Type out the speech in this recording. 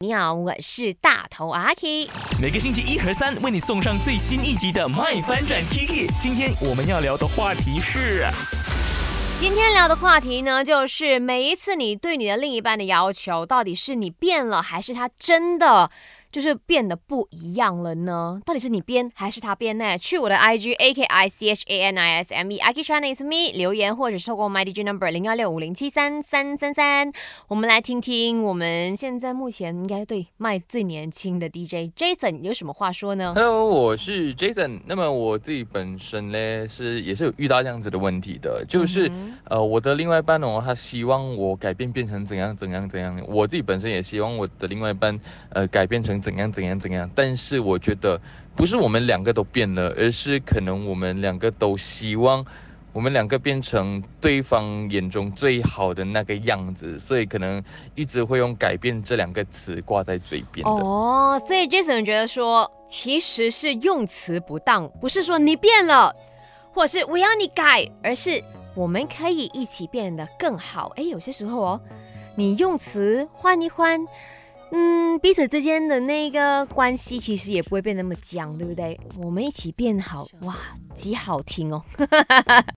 你好，我是大头阿 K。每个星期一和三为你送上最新一集的《麦翻转 Kiki》。今天我们要聊的话题是，今天聊的话题呢，就是每一次你对你的另一半的要求，到底是你变了，还是他真的？就是变得不一样了呢？到底是你编还是他编呢？去我的 IG A K I C H A N I S M E I K China is me 留言，或者是透过 My DJ Number 零幺六五零七三三三三，我们来听听我们现在目前应该对麦最年轻的 DJ Jason 有什么话说呢？Hello，我是 Jason。那么我自己本身呢是也是有遇到这样子的问题的，就是呃我的另外一半哦，他希望我改变变成怎样怎样怎样，我自己本身也希望我的另外一半呃改变成。怎样怎样怎样？但是我觉得不是我们两个都变了，而是可能我们两个都希望我们两个变成对方眼中最好的那个样子，所以可能一直会用“改变”这两个词挂在嘴边的。哦，所以 Jason 觉得说，其实是用词不当，不是说你变了，或是我要你改，而是我们可以一起变得更好。哎，有些时候哦，你用词换一换。嗯，彼此之间的那个关系其实也不会变那么僵，对不对？我们一起变好，哇，极好听哦。